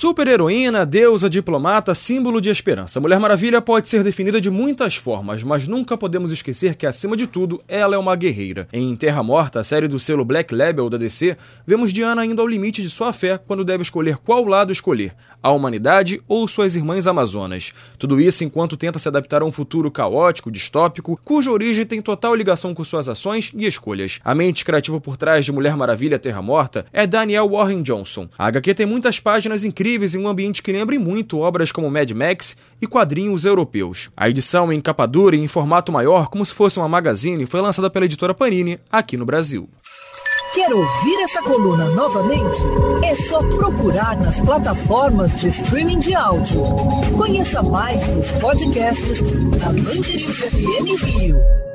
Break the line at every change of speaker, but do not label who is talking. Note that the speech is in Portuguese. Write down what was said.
Super-heroína, deusa, diplomata, símbolo de esperança. Mulher Maravilha pode ser definida de muitas formas, mas nunca podemos esquecer que, acima de tudo, ela é uma guerreira. Em Terra Morta, a série do selo Black Label da DC, vemos Diana indo ao limite de sua fé quando deve escolher qual lado escolher, a humanidade ou suas irmãs amazonas. Tudo isso enquanto tenta se adaptar a um futuro caótico, distópico, cuja origem tem total ligação com suas ações e escolhas. A mente criativa por trás de Mulher Maravilha Terra Morta é Daniel Warren Johnson. A HQ tem muitas páginas incríveis incríveis em um ambiente que lembre muito obras como Mad Max e quadrinhos europeus. A edição em capa dura e em formato maior, como se fosse uma magazine, foi lançada pela editora Panini aqui no Brasil.
Quer ouvir essa coluna novamente? É só procurar nas plataformas de streaming de áudio. Conheça mais dos podcasts da Mandirinhos FM Rio.